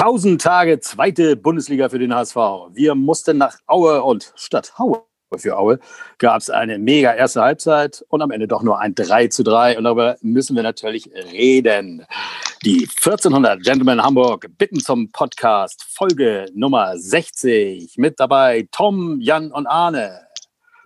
1000 Tage zweite Bundesliga für den HSV. Wir mussten nach Aue und statt Aue für Aue gab es eine mega erste Halbzeit und am Ende doch nur ein 3 zu 3. Und darüber müssen wir natürlich reden. Die 1400 Gentlemen Hamburg bitten zum Podcast Folge Nummer 60. Mit dabei Tom, Jan und Arne.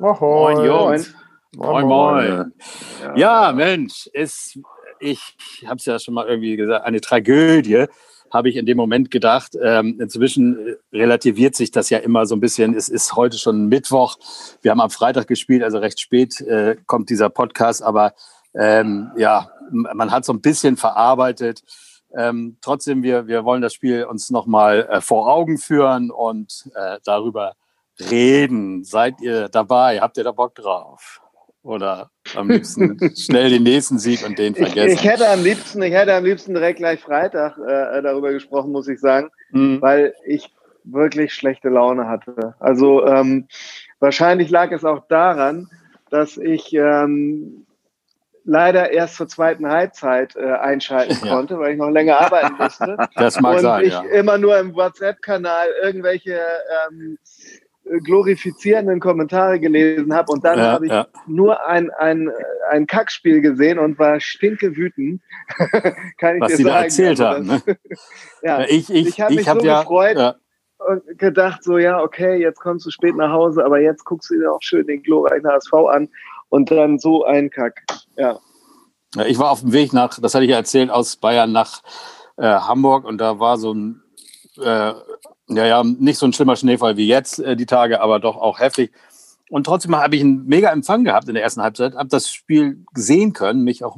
Moin, Jungs. Moin, moin. moin. Ja, ja, Mensch, ist, ich habe es ja schon mal irgendwie gesagt, eine Tragödie habe ich in dem Moment gedacht. Ähm, inzwischen äh, relativiert sich das ja immer so ein bisschen. Es ist heute schon Mittwoch. Wir haben am Freitag gespielt, also recht spät äh, kommt dieser Podcast. Aber ähm, ja, man hat so ein bisschen verarbeitet. Ähm, trotzdem, wir, wir wollen das Spiel uns nochmal äh, vor Augen führen und äh, darüber reden. Seid ihr dabei? Habt ihr da Bock drauf? Oder am liebsten schnell den nächsten Sieg und den vergessen? Ich, ich, hätte am liebsten, ich hätte am liebsten direkt gleich Freitag äh, darüber gesprochen, muss ich sagen, mhm. weil ich wirklich schlechte Laune hatte. Also ähm, wahrscheinlich lag es auch daran, dass ich ähm, leider erst zur zweiten Halbzeit äh, einschalten ja. konnte, weil ich noch länger arbeiten musste. Das mag und sein, ich ja. immer nur im WhatsApp-Kanal irgendwelche ähm, glorifizierenden Kommentare gelesen habe und dann ja, habe ich ja. nur ein, ein, ein Kackspiel gesehen und war stinke wütend. Kann ich Was dir sie sagen. da erzählt also haben. Ne? ja, ich ich, ich habe mich hab so gefreut und gedacht, so ja, okay, jetzt kommst du spät nach Hause, aber jetzt guckst du dir auch schön den glorreichen HSV an und dann so ein Kack. Ja. Ich war auf dem Weg nach, das hatte ich ja erzählt, aus Bayern nach äh, Hamburg und da war so ein äh, ja, ja, nicht so ein schlimmer Schneefall wie jetzt äh, die Tage, aber doch auch heftig. Und trotzdem habe ich einen mega Empfang gehabt in der ersten Halbzeit, habe das Spiel sehen können, mich auch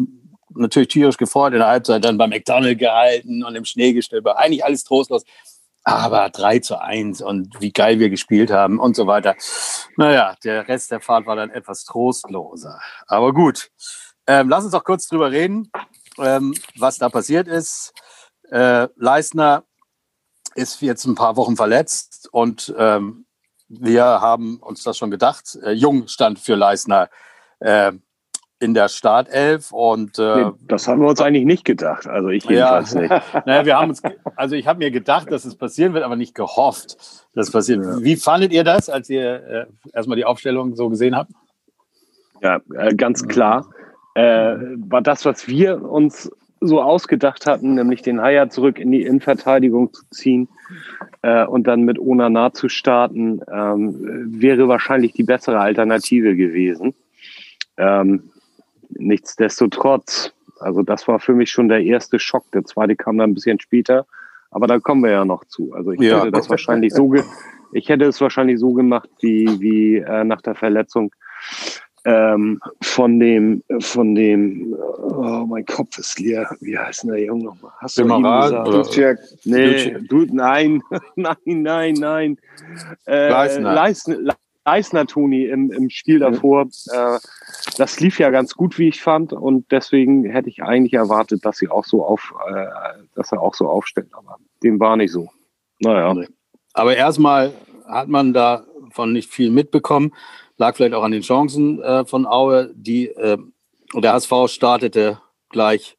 natürlich tierisch gefreut in der Halbzeit, dann beim McDonald's gehalten und im Schnee gestellt, war eigentlich alles trostlos. Aber 3 zu 1 und wie geil wir gespielt haben und so weiter. Naja, der Rest der Fahrt war dann etwas trostloser. Aber gut, ähm, lass uns doch kurz drüber reden, ähm, was da passiert ist. Äh, Leistner ist jetzt ein paar Wochen verletzt und ähm, wir haben uns das schon gedacht. Äh, Jung stand für Leisner äh, in der Startelf und äh, nee, das haben wir uns eigentlich nicht gedacht. Also ich jedenfalls ja, nicht. naja, wir haben uns, also ich habe mir gedacht, dass es passieren wird, aber nicht gehofft, dass es passiert. Ja. Wie fandet ihr das, als ihr äh, erstmal die Aufstellung so gesehen habt? Ja, äh, ganz klar. Äh, war das, was wir uns so ausgedacht hatten, nämlich den Haier zurück in die Innenverteidigung zu ziehen äh, und dann mit Onana zu starten, ähm, wäre wahrscheinlich die bessere Alternative gewesen. Ähm, nichtsdestotrotz, also das war für mich schon der erste Schock. Der zweite kam dann ein bisschen später, aber da kommen wir ja noch zu. Also ich ja. hätte das wahrscheinlich so, ich hätte es wahrscheinlich so gemacht wie wie äh, nach der Verletzung ähm, von dem, von dem, oh, mein Kopf ist leer. Wie heißt denn der Junge nochmal? Hast du ihn gesagt? Oder? Nee, du, nein, nein, nein, nein. Äh, Leisner. Leisner, Leisner Toni im, im Spiel davor. Äh, das lief ja ganz gut, wie ich fand, und deswegen hätte ich eigentlich erwartet, dass sie auch so auf, äh, dass er auch so aufstellt. Aber dem war nicht so. Naja. Aber erstmal hat man davon nicht viel mitbekommen. Lag vielleicht auch an den Chancen äh, von Aue. Die, äh, der HSV startete gleich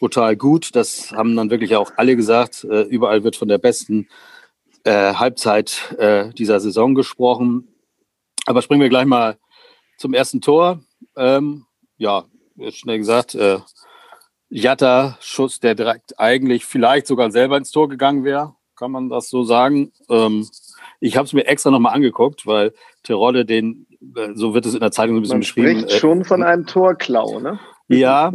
brutal gut. Das haben dann wirklich auch alle gesagt. Äh, überall wird von der besten äh, Halbzeit äh, dieser Saison gesprochen. Aber springen wir gleich mal zum ersten Tor. Ähm, ja, schnell gesagt, äh, Jatta-Schuss, der direkt eigentlich vielleicht sogar selber ins Tor gegangen wäre, kann man das so sagen. Ähm, ich habe es mir extra nochmal angeguckt, weil Terodde den so wird es in der Zeitung ein bisschen Man beschrieben. Spricht äh, schon von einem Torklau, ne? Ja,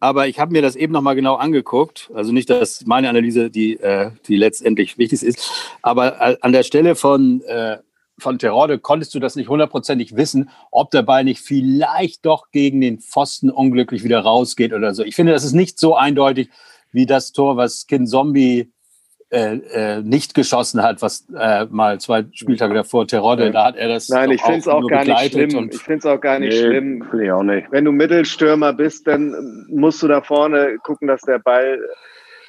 aber ich habe mir das eben nochmal genau angeguckt. Also nicht, dass meine Analyse die, äh, die letztendlich wichtig ist, aber an der Stelle von, äh, von Terode konntest du das nicht hundertprozentig wissen, ob der Ball nicht vielleicht doch gegen den Pfosten unglücklich wieder rausgeht oder so. Ich finde, das ist nicht so eindeutig wie das Tor, was Kin Zombie äh, äh, nicht geschossen hat, was äh, mal zwei Spieltage davor Terodde, da hat er das Nein, ich finde es auch, gar nicht schlimm. Ich finde es auch gar nicht nee, schlimm. Ich auch nicht. Wenn du Mittelstürmer bist, dann musst du da vorne gucken, dass der Ball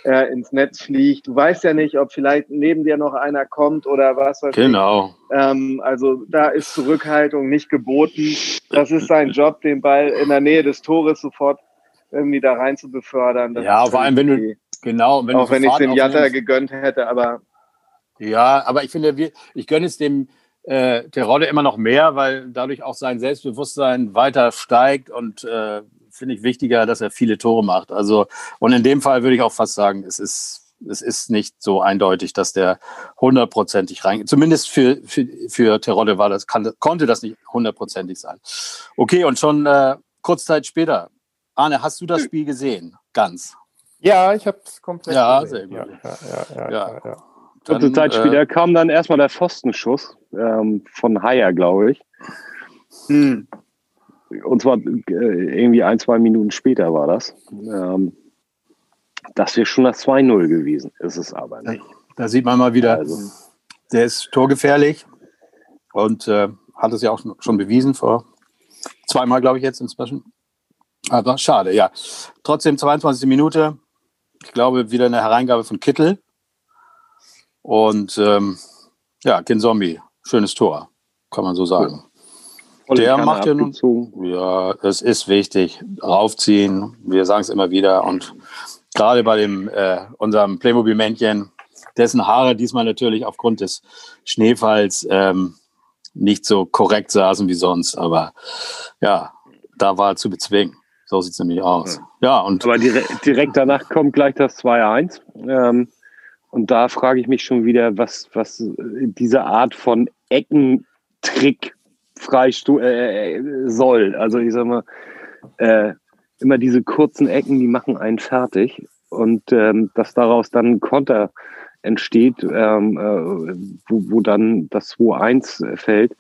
äh, ins Netz fliegt. Du weißt ja nicht, ob vielleicht neben dir noch einer kommt oder was weiß Genau. Ähm, also da ist Zurückhaltung nicht geboten. Das ist sein Job, den Ball in der Nähe des Tores sofort irgendwie da rein zu befördern. Das ja, vor allem, wenn du, Genau. Wenn auch wenn ich es dem Jatta gegönnt hätte, aber. Ja, aber ich finde, wir, ich gönne es dem äh, Terodde immer noch mehr, weil dadurch auch sein Selbstbewusstsein weiter steigt und äh, finde ich wichtiger, dass er viele Tore macht. Also, und in dem Fall würde ich auch fast sagen, es ist es ist nicht so eindeutig, dass der hundertprozentig rein, zumindest für, für, für Terodde war das, kann, konnte das nicht hundertprozentig sein. Okay, und schon äh, kurz Zeit später. Arne, hast du das Spiel gesehen? Ganz. Ja, ich habe es komplett ja, gesehen. Sehr gut. Ja, ja, ja, ja, ja. Kurze Zeit später äh, kam dann erstmal der Pfostenschuss ähm, von Haier, glaube ich. Hm. Und zwar äh, irgendwie ein, zwei Minuten später war das. Ähm, das wäre schon das 2-0 gewesen, ist es aber nicht. Da sieht man mal wieder, also, der ist torgefährlich und äh, hat es ja auch schon bewiesen vor zweimal, glaube ich, jetzt inzwischen. Aber schade, ja. Trotzdem 22. Minute. Ich glaube, wieder eine Hereingabe von Kittel. Und ähm, ja, Kinzombie, schönes Tor, kann man so sagen. Ja. Der macht ja nun. Ja, es ist wichtig. Raufziehen. Wir sagen es immer wieder. Und gerade bei dem äh, unserem Playmobil-Männchen, dessen Haare diesmal natürlich aufgrund des Schneefalls ähm, nicht so korrekt saßen wie sonst. Aber ja, da war zu bezwingen. So sieht es nämlich aus. Ja, und Aber direkt, direkt danach kommt gleich das 2-1. Ähm, und da frage ich mich schon wieder, was, was diese Art von Eckentrick freistu äh, soll. Also ich sag mal, äh, immer diese kurzen Ecken, die machen einen fertig. Und ähm, dass daraus dann ein Konter entsteht, ähm, äh, wo, wo dann das 2-1 fällt,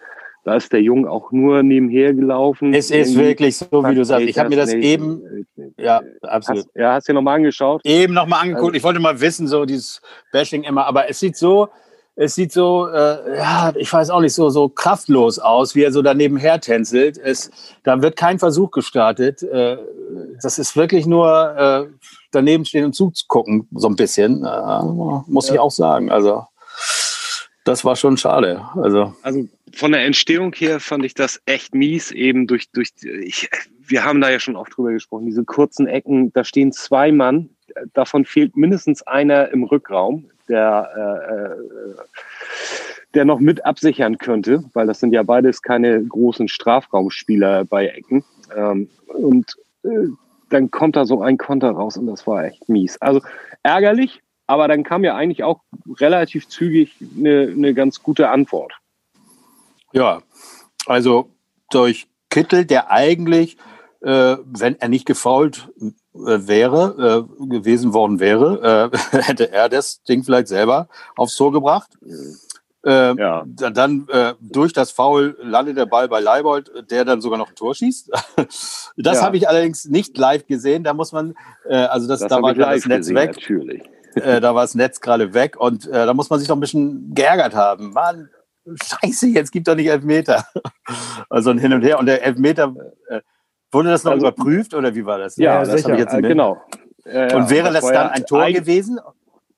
da ist der Junge auch nur nebenher gelaufen. Es ist wirklich so, wie du sagst. Ich habe mir das nicht, eben, ja, absolut. Hast, ja, hast du nochmal angeschaut? Eben nochmal angeguckt. Also, ich wollte mal wissen, so dieses Bashing immer, aber es sieht so, es sieht so, äh, ja, ich weiß auch nicht, so, so kraftlos aus, wie er so daneben her tänzelt. Es, da wird kein Versuch gestartet. Äh, das ist wirklich nur äh, daneben stehen und zugucken, so ein bisschen, äh, muss ich auch sagen. Also, das war schon schade. Also, also von der Entstehung her fand ich das echt mies, eben durch, durch ich, wir haben da ja schon oft drüber gesprochen, diese kurzen Ecken, da stehen zwei Mann, davon fehlt mindestens einer im Rückraum, der, äh, äh, der noch mit absichern könnte, weil das sind ja beides keine großen Strafraumspieler bei Ecken. Ähm, und äh, dann kommt da so ein Konter raus und das war echt mies. Also ärgerlich, aber dann kam ja eigentlich auch relativ zügig eine, eine ganz gute Antwort. Ja, also durch Kittel, der eigentlich, äh, wenn er nicht gefault äh, wäre, äh, gewesen worden wäre, äh, hätte er das Ding vielleicht selber aufs Tor gebracht. Äh, ja. Dann äh, durch das Foul landet der Ball bei Leibold, der dann sogar noch ein Tor schießt. das ja. habe ich allerdings nicht live gesehen. Da muss man, äh, also das, das da war das Netz gesehen, weg. Natürlich. Äh, da war das Netz gerade weg und äh, da muss man sich doch ein bisschen geärgert haben. Mann, Scheiße, jetzt gibt doch nicht Elfmeter. also ein Hin und Her. Und der Elfmeter, äh, wurde das noch also, überprüft oder wie war das? Ja, ja das sicher. Ich jetzt äh, genau. und wäre das, das dann ein Tor gewesen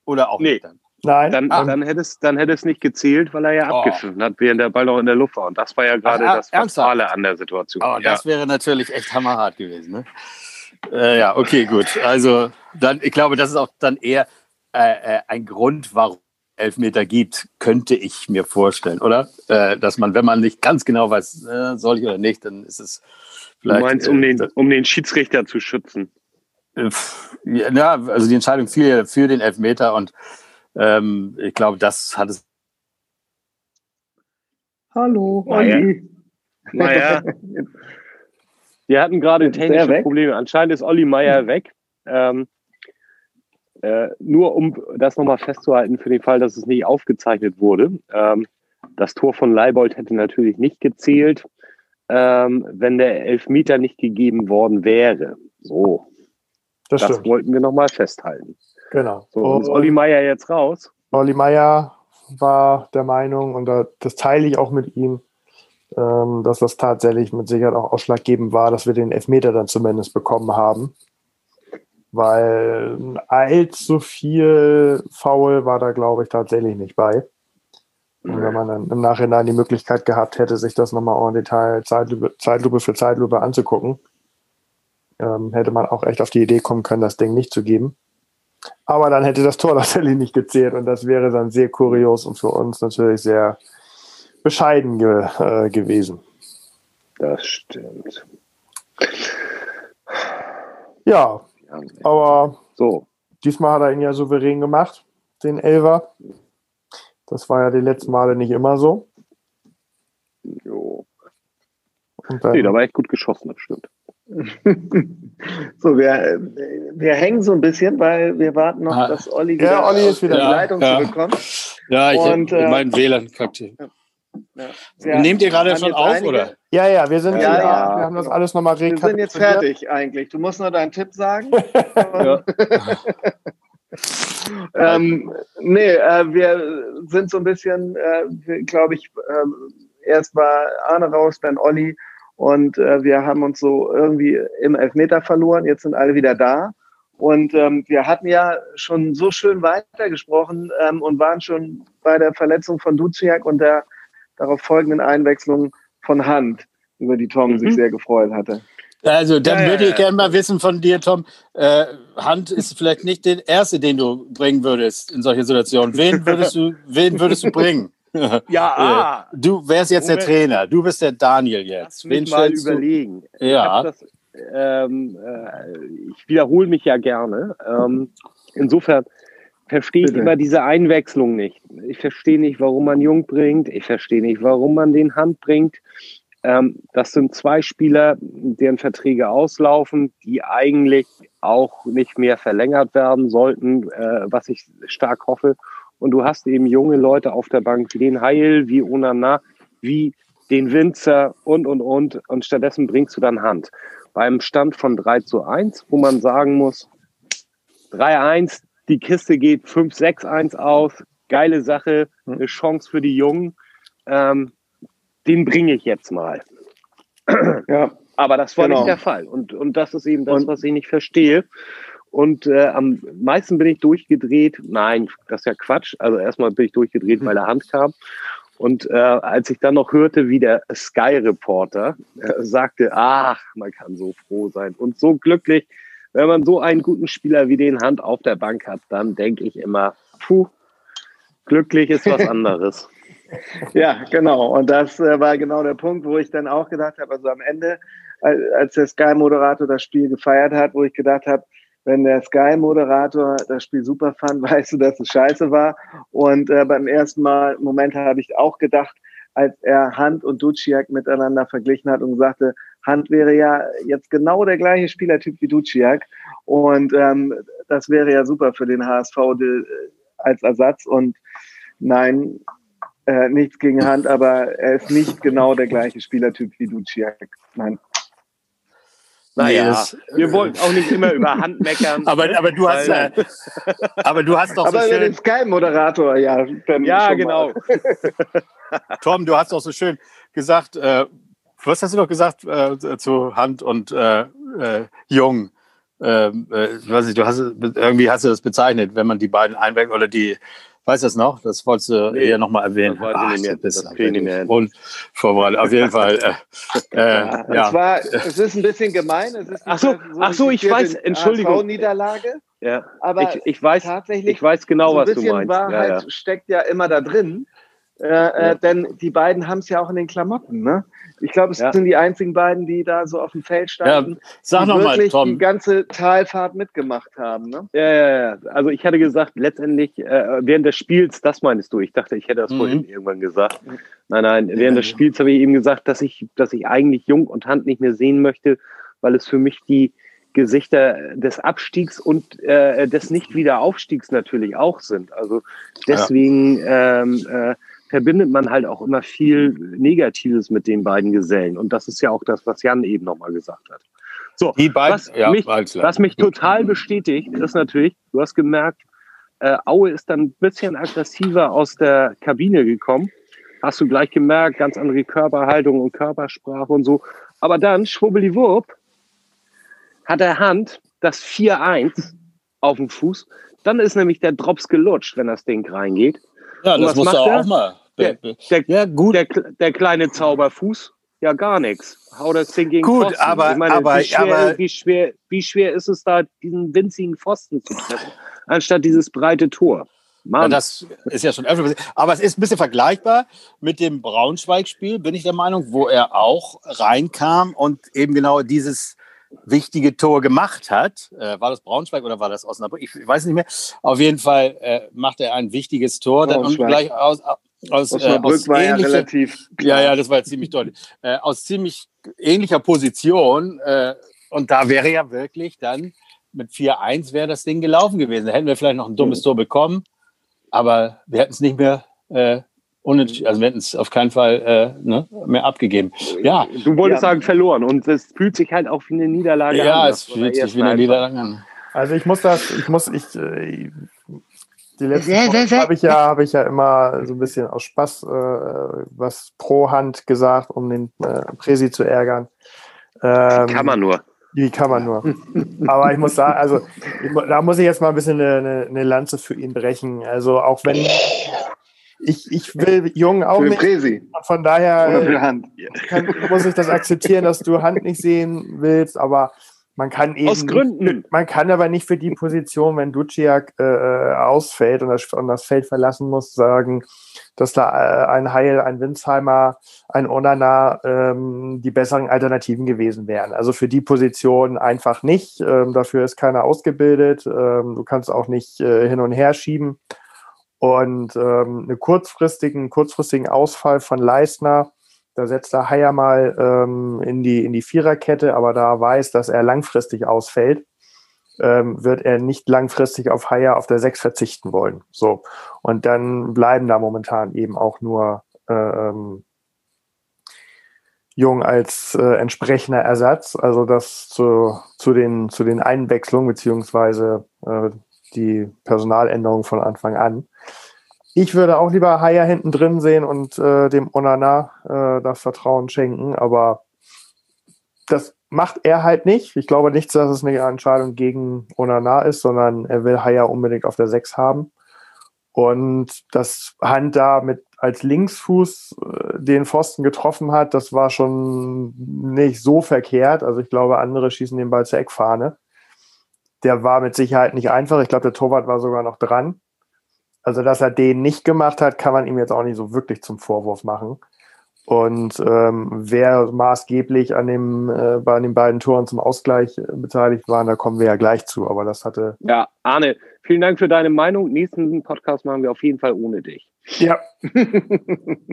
oder auch nee. nicht dann? Nein. Dann, ah. dann, hätte es, dann hätte es nicht gezählt, weil er ja oh. abgepfiffen hat, während der Ball noch in der Luft war. Und das war ja gerade das Fatale an der Situation. Oh, das wäre natürlich echt hammerhart gewesen. Ne? Äh, ja, okay, gut. Also dann, ich glaube, das ist auch dann eher äh, äh ein Grund, warum Elfmeter gibt, könnte ich mir vorstellen, oder? Äh, dass man, wenn man nicht ganz genau weiß, äh, soll ich oder nicht, dann ist es vielleicht. Du meinst, um, den, äh, um den Schiedsrichter zu schützen? Äh, ja, also die Entscheidung fiel für den Elfmeter und ähm, ich glaube, das hat es. Hallo, Olli. Naja. Wir hatten gerade technische Probleme. Anscheinend ist Olli Meier weg. Ähm, äh, nur um das nochmal festzuhalten, für den Fall, dass es nicht aufgezeichnet wurde. Ähm, das Tor von Leibold hätte natürlich nicht gezählt, ähm, wenn der Elfmeter nicht gegeben worden wäre. So. Das, das wollten wir nochmal festhalten. Genau. So, und ist Olli Meier jetzt raus? Olli Meier war der Meinung, und das teile ich auch mit ihm, ähm, dass das tatsächlich mit Sicherheit auch ausschlaggebend war, dass wir den Elfmeter dann zumindest bekommen haben weil allzu viel Foul war da, glaube ich, tatsächlich nicht bei. Und wenn man dann im Nachhinein die Möglichkeit gehabt hätte, sich das nochmal en Detail Zeitlupe, Zeitlupe für Zeitlupe anzugucken, ähm, hätte man auch echt auf die Idee kommen können, das Ding nicht zu geben. Aber dann hätte das Tor tatsächlich nicht gezählt und das wäre dann sehr kurios und für uns natürlich sehr bescheiden ge äh, gewesen. Das stimmt. Ja, aber so. diesmal hat er ihn ja souverän gemacht, den Elver. Das war ja die letzten Male nicht immer so. Jo. Und dann, nee, da war echt gut geschossen, das stimmt. so, wir, wir hängen so ein bisschen, weil wir warten noch, ah. dass Olli wieder, ja, Olli ist wieder in die Leitung ja. zurückkommt. Ja, ich habe äh, meinen WLAN kackt hier. Ja. Nehmt ihr gerade schon auf, einige, oder? Ja, ja, wir sind ja, ja, wir haben das alles nochmal Wir sind jetzt fertig eigentlich. Du musst nur deinen Tipp sagen. ähm, nee, äh, wir sind so ein bisschen, äh, glaube ich, äh, erst war Arne raus, dann Olli und äh, wir haben uns so irgendwie im Elfmeter verloren. Jetzt sind alle wieder da. Und ähm, wir hatten ja schon so schön weitergesprochen ähm, und waren schon bei der Verletzung von Duciak und der darauf folgenden Einwechslung von Hand, über die Tom mhm. sich sehr gefreut hatte. Also, dann ja, würde ich gerne mal wissen von dir, Tom. Äh, Hand ist vielleicht nicht der erste, den du bringen würdest in solche Situationen. Wen würdest du, wen würdest du bringen? Ja, ah. du wärst jetzt der Trainer. Du bist der Daniel jetzt. Lass Wen mal überlegen. Du? Ja. Das, ähm, äh, ich wiederhole mich ja gerne. Ähm, insofern verstehe ich immer diese Einwechslung nicht. Ich verstehe nicht, warum man Jung bringt. Ich verstehe nicht, warum man den Hand bringt. Ähm, das sind zwei Spieler, deren Verträge auslaufen, die eigentlich auch nicht mehr verlängert werden sollten, äh, was ich stark hoffe. Und du hast eben junge Leute auf der Bank wie den Heil, wie Onana, wie den Winzer und, und, und. Und stattdessen bringst du dann Hand. Beim Stand von 3 zu 1, wo man sagen muss, 3-1, die Kiste geht 5-6-1 aus. Geile Sache, hm. eine Chance für die Jungen. Ähm, den bringe ich jetzt mal. ja, aber das war genau. nicht der Fall. Und, und das ist eben das, was ich nicht verstehe. Und äh, am meisten bin ich durchgedreht. Nein, das ist ja Quatsch. Also erstmal bin ich durchgedreht, weil der Hand kam. Und äh, als ich dann noch hörte, wie der Sky-Reporter äh, sagte, ach, man kann so froh sein und so glücklich, wenn man so einen guten Spieler wie den Hand auf der Bank hat, dann denke ich immer, puh, glücklich ist was anderes. ja, genau. Und das äh, war genau der Punkt, wo ich dann auch gedacht habe, also am Ende, als der Sky-Moderator das Spiel gefeiert hat, wo ich gedacht habe, wenn der Sky-Moderator das Spiel super fand, weißt du, dass es scheiße war. Und äh, beim ersten Mal, Moment habe ich auch gedacht, als er Hand und Duciak miteinander verglichen hat und sagte, Hand wäre ja jetzt genau der gleiche Spielertyp wie Duciak. Und ähm, das wäre ja super für den HSV de, als Ersatz. Und nein, äh, nichts gegen Hand, aber er ist nicht genau der gleiche Spielertyp wie Duciak. Nein. Naja, nee, wir wollen auch nicht immer über Hand meckern. aber, aber du hast, äh, aber du hast doch aber so schön. den Sky-Moderator, ja. Ja, genau. Tom, du hast doch so schön gesagt, äh, was hast du doch gesagt äh, zu Hand und äh, äh, Jung? Ähm, äh, weiß ich, du hast irgendwie hast du das bezeichnet, wenn man die beiden einwechselt oder die Weißt du das noch? Das wolltest du nee, eher nochmal erwähnen. Das Ach, nicht mehr. Das nicht Und vorbereitet. Auf jeden Fall. Äh, äh, ja. Es, war, es ist ein bisschen gemein. Es ist ach so, so ach so ich weiß. Entschuldigung. Niederlage. Ja. Aber ich, ich, weiß, tatsächlich. Ich weiß genau, so was du meinst. Ein bisschen Wahrheit ja, ja. steckt ja immer da drin. Äh, äh, ja. denn die beiden haben es ja auch in den Klamotten. Ne? Ich glaube, es ja. sind die einzigen beiden, die da so auf dem Feld standen, ja. Sag die noch wirklich mal, die ganze Talfahrt mitgemacht haben. Ne? Ja, ja, ja. Also ich hatte gesagt, letztendlich äh, während des Spiels, das meinst du? Ich dachte, ich hätte das mhm. vorhin irgendwann gesagt. Nein, nein, während des Spiels habe ich eben gesagt, dass ich, dass ich eigentlich Jung und Hand nicht mehr sehen möchte, weil es für mich die Gesichter des Abstiegs und äh, des Nicht-Wiederaufstiegs natürlich auch sind. Also deswegen ähm, äh, verbindet man halt auch immer viel Negatives mit den beiden Gesellen. Und das ist ja auch das, was Jan eben nochmal gesagt hat. So, die beiden, was, ja, mich, was mich total bestätigt, ist natürlich, du hast gemerkt, äh, Aue ist dann ein bisschen aggressiver aus der Kabine gekommen. Hast du gleich gemerkt, ganz andere Körperhaltung und Körpersprache und so. Aber dann, schwubbeliwurp, hat der Hand das 4-1 auf dem Fuß. Dann ist nämlich der Drops gelutscht, wenn das Ding reingeht. Ja, und das muss er auch mal. Der, der, ja, gut. Der, der kleine Zauberfuß, ja gar nichts. Hau das Ding gegen Gut, Pfosten. aber, meine, aber, wie schwer, aber wie, schwer, wie schwer ist es da, diesen winzigen Pfosten zu treffen? anstatt dieses breite Tor. Mann. Ja, das ist ja schon öfter passiert. Aber es ist ein bisschen vergleichbar mit dem Braunschweig-Spiel, bin ich der Meinung, wo er auch reinkam und eben genau dieses wichtige Tor gemacht hat. Äh, war das Braunschweig oder war das Osnabrück? Ich weiß nicht mehr. Auf jeden Fall äh, macht er ein wichtiges Tor. Dann und gleich aus, aus, äh, aus war ja relativ. Klar. Ja, ja, das war ziemlich deutlich. Äh, aus ziemlich ähnlicher Position. Äh, und da wäre ja wirklich dann mit 4-1 wäre das Ding gelaufen gewesen. Da hätten wir vielleicht noch ein dummes mhm. Tor bekommen. Aber wir hätten es nicht mehr äh, unentschieden, also wir hätten es auf keinen Fall äh, ne, mehr abgegeben. Ja. Du wolltest ja. sagen verloren und es fühlt sich halt auch wie eine Niederlage ja, an. Ja, es fühlt sich wie eine Niederlage an. Also ich muss das, ich muss, ich, äh, die letzten habe ich ja, habe ich ja immer so ein bisschen aus Spaß äh, was pro Hand gesagt, um den äh, Presi zu ärgern. Ähm, kann man nur. Wie kann man nur. Aber ich muss sagen, also ich, da muss ich jetzt mal ein bisschen eine, eine, Lanze für ihn brechen. Also auch wenn ich, ich will Jung auch für nicht. Präsi. Von daher kann, muss ich das akzeptieren, dass du Hand nicht sehen willst, aber man kann eben. Aus Gründen. man kann aber nicht für die Position, wenn Duciak äh, äh, ausfällt und das, und das Feld verlassen muss, sagen, dass da äh, ein Heil, ein Winsheimer, ein Onana ähm, die besseren Alternativen gewesen wären. Also für die Position einfach nicht. Ähm, dafür ist keiner ausgebildet. Ähm, du kannst auch nicht äh, hin und her schieben. Und ähm, einen kurzfristigen, kurzfristigen Ausfall von Leistner, da setzt der Haier mal ähm, in, die, in die Viererkette, aber da weiß, dass er langfristig ausfällt ähm, wird er nicht langfristig auf Haier auf der 6 verzichten wollen. So. Und dann bleiben da momentan eben auch nur äh, ähm, Jung als äh, entsprechender Ersatz. Also das zu, zu, den, zu den Einwechslungen beziehungsweise äh, die Personaländerung von Anfang an. Ich würde auch lieber Haier hinten drin sehen und äh, dem Onana äh, das Vertrauen schenken, aber das macht er halt nicht. Ich glaube nicht, dass es eine Entscheidung gegen Onana ist, sondern er will Haya unbedingt auf der 6 haben. Und dass Hand da mit als Linksfuß äh, den Pfosten getroffen hat, das war schon nicht so verkehrt. Also ich glaube, andere schießen den Ball zur Eckfahne. Der war mit Sicherheit nicht einfach. Ich glaube, der Torwart war sogar noch dran. Also, dass er den nicht gemacht hat, kann man ihm jetzt auch nicht so wirklich zum Vorwurf machen. Und ähm, wer maßgeblich an, dem, äh, bei den beiden Toren zum Ausgleich äh, beteiligt war, da kommen wir ja gleich zu. Aber das hatte. Ja, Arne, vielen Dank für deine Meinung. Nächsten Podcast machen wir auf jeden Fall ohne dich. Ja.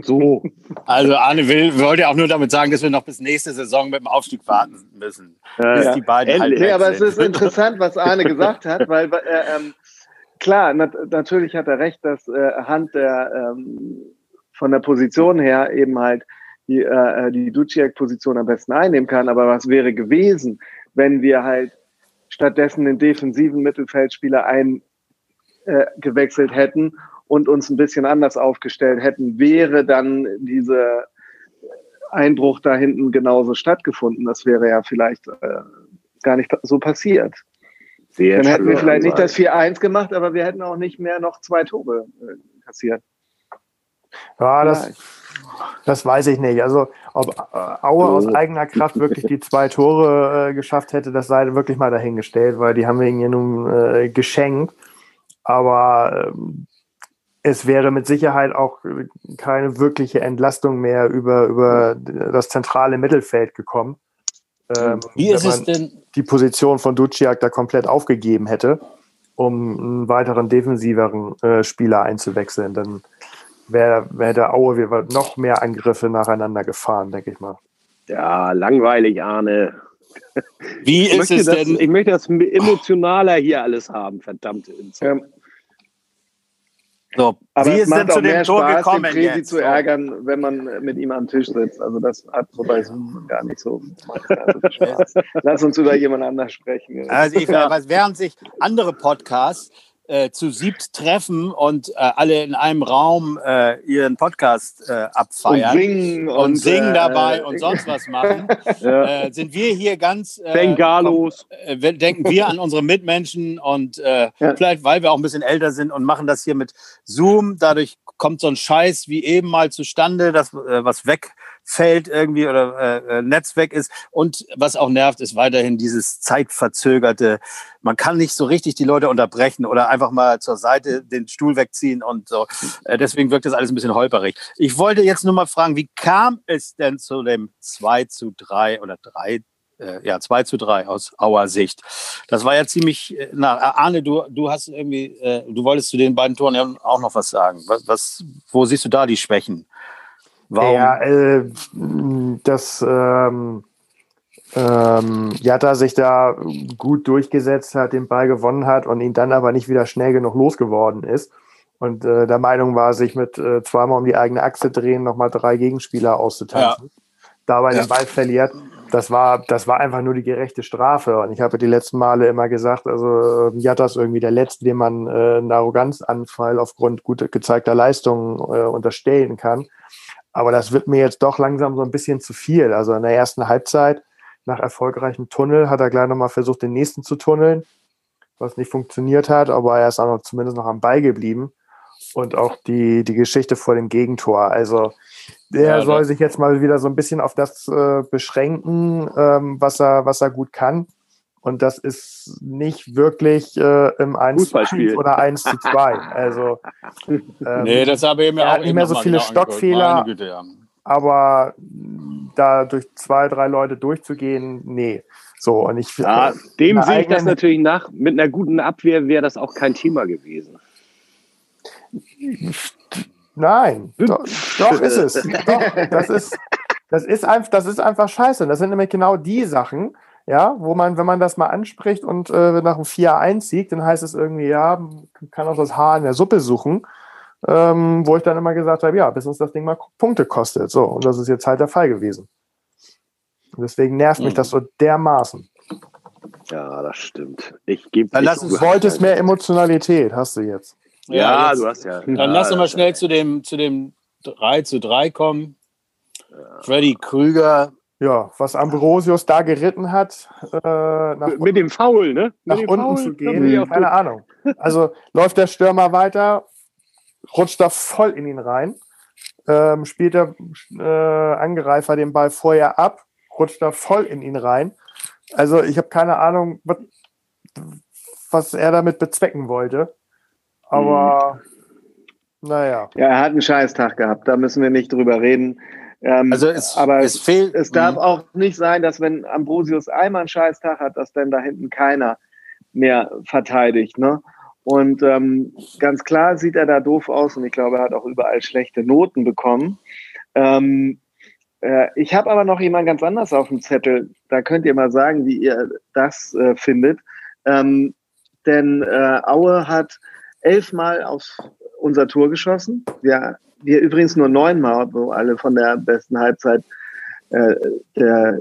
so. Also Arne will, wollte auch nur damit sagen, dass wir noch bis nächste Saison mit dem Aufstieg warten müssen. Äh, bis ja. die beiden halt nee, aber sind. es ist interessant, was Arne gesagt hat, weil äh, ähm, klar, nat natürlich hat er recht, dass äh, Hand der ähm, von der Position her eben halt die, äh, die Duciak-Position am besten einnehmen kann. Aber was wäre gewesen, wenn wir halt stattdessen den defensiven Mittelfeldspieler eingewechselt äh, hätten und uns ein bisschen anders aufgestellt hätten, wäre dann diese Einbruch da hinten genauso stattgefunden. Das wäre ja vielleicht äh, gar nicht so passiert. Sehr dann hätten wir vielleicht nicht das 4-1 gemacht, aber wir hätten auch nicht mehr noch zwei Tore äh, kassiert. Ja, das, das weiß ich nicht. Also, ob äh, Aue aus eigener Kraft wirklich die zwei Tore äh, geschafft hätte, das sei wirklich mal dahingestellt, weil die haben wir ihnen nun äh, geschenkt. Aber ähm, es wäre mit Sicherheit auch keine wirkliche Entlastung mehr über, über das zentrale Mittelfeld gekommen. Ähm, Wie ist es denn? Die Position von Duciak da komplett aufgegeben hätte, um einen weiteren defensiveren äh, Spieler einzuwechseln. Dann wäre wär der Aue wir noch mehr Angriffe nacheinander gefahren, denke ich mal. Ja, langweilig, Arne. Wie ist es das, denn? Ich möchte das emotionaler hier alles haben, verdammte ja. So, Aber wie ist denn zu dem Tor Spaß, gekommen? Den jetzt? zu ärgern, wenn man mit ihm am Tisch sitzt. Also das hat so bei Zoom gar nicht so Spaß. Lass uns über jemand anders sprechen. Also ich, während sich andere Podcasts äh, zu siebt treffen und äh, alle in einem Raum äh, ihren Podcast äh, abfeiern und singen, und, und singen äh, dabei und sonst was machen, ja. Äh, sind wir hier ganz Bengalos. denken wir an unsere Mitmenschen und ja. vielleicht, weil wir auch ein bisschen älter sind und machen das hier mit Zoom. Dadurch kommt so ein Scheiß wie eben mal zustande, das was weg Feld irgendwie oder äh, äh, Netz weg ist. Und was auch nervt, ist weiterhin dieses zeitverzögerte. Man kann nicht so richtig die Leute unterbrechen oder einfach mal zur Seite den Stuhl wegziehen und so. Äh, deswegen wirkt das alles ein bisschen holperig. Ich wollte jetzt nur mal fragen, wie kam es denn zu dem 2 zu 3 oder 3 äh, ja, 2 zu 3 aus Auer Sicht. Das war ja ziemlich, äh, na, Arne, du, du hast irgendwie, du wolltest zu den beiden Toren ja auch noch was sagen. Was, was, wo siehst du da die Schwächen? Warum? Ja, äh, dass ähm, ähm, Jatta sich da gut durchgesetzt hat, den Ball gewonnen hat und ihn dann aber nicht wieder schnell genug losgeworden ist. Und äh, der Meinung war, sich mit äh, zweimal um die eigene Achse drehen, nochmal drei Gegenspieler auszutanzen. Ja. Dabei ja. den Ball verliert. Das war, das war einfach nur die gerechte Strafe. Und ich habe die letzten Male immer gesagt, also Jatta ist irgendwie der Letzte, dem man äh, einen Arroganzanfall aufgrund gut gezeigter Leistungen äh, unterstellen kann. Aber das wird mir jetzt doch langsam so ein bisschen zu viel. Also in der ersten Halbzeit, nach erfolgreichem Tunnel, hat er gleich nochmal versucht, den nächsten zu tunneln, was nicht funktioniert hat, aber er ist auch noch zumindest noch am Ball geblieben. Und auch die, die Geschichte vor dem Gegentor. Also der ja, soll sich jetzt mal wieder so ein bisschen auf das äh, beschränken, ähm, was, er, was er gut kann. Und das ist nicht wirklich äh, im 1 zu 1 oder 1 zu 2. Also, ähm, nee, das habe ich mir auch nicht mehr so viele genau Stockfehler. Güte, ja. Aber da durch zwei, drei Leute durchzugehen, nee. So, und ich ja, dem sehe ich das natürlich nach. Mit einer guten Abwehr wäre das auch kein Thema gewesen. Nein, doch, doch ist es. Doch, das ist, das ist einfach, das ist einfach scheiße. Das sind nämlich genau die Sachen, ja, wo man, wenn man das mal anspricht und äh, nach einem 4-1-Sieg, dann heißt es irgendwie, ja, kann auch das Haar in der Suppe suchen, ähm, wo ich dann immer gesagt habe, ja, bis uns das Ding mal Punkte kostet. So, und das ist jetzt halt der Fall gewesen. Und deswegen nervt mhm. mich das so dermaßen. Ja, das stimmt. Ich gebe. Dann lass uns wolltest mehr Emotionalität, hast du jetzt. Ja, ja jetzt, du hast ja. Dann ja, lass uns mal schnell zu dem, zu dem 3 zu 3 kommen. Ja. Freddy Krüger ja, was Ambrosius da geritten hat, äh, mit dem Foul, ne? Mit nach unten Foul, zu gehen, keine Ahnung. Also läuft der Stürmer weiter, rutscht da voll in ihn rein, ähm, spielt der äh, Angreifer den Ball vorher ab, rutscht da voll in ihn rein. Also ich habe keine Ahnung, was, was er damit bezwecken wollte. Aber hm. naja. Ja, er hat einen Scheißtag gehabt, da müssen wir nicht drüber reden. Ähm, also es, aber es, fehlt, es darf mh. auch nicht sein, dass wenn Ambrosius einmal einen scheiß Tag hat, dass dann da hinten keiner mehr verteidigt. Ne? Und ähm, ganz klar sieht er da doof aus und ich glaube, er hat auch überall schlechte Noten bekommen. Ähm, äh, ich habe aber noch jemand ganz anders auf dem Zettel. Da könnt ihr mal sagen, wie ihr das äh, findet. Ähm, denn äh, Aue hat elfmal auf unser Tor geschossen. Wir wir übrigens nur neunmal, wo alle von der besten Halbzeit äh, der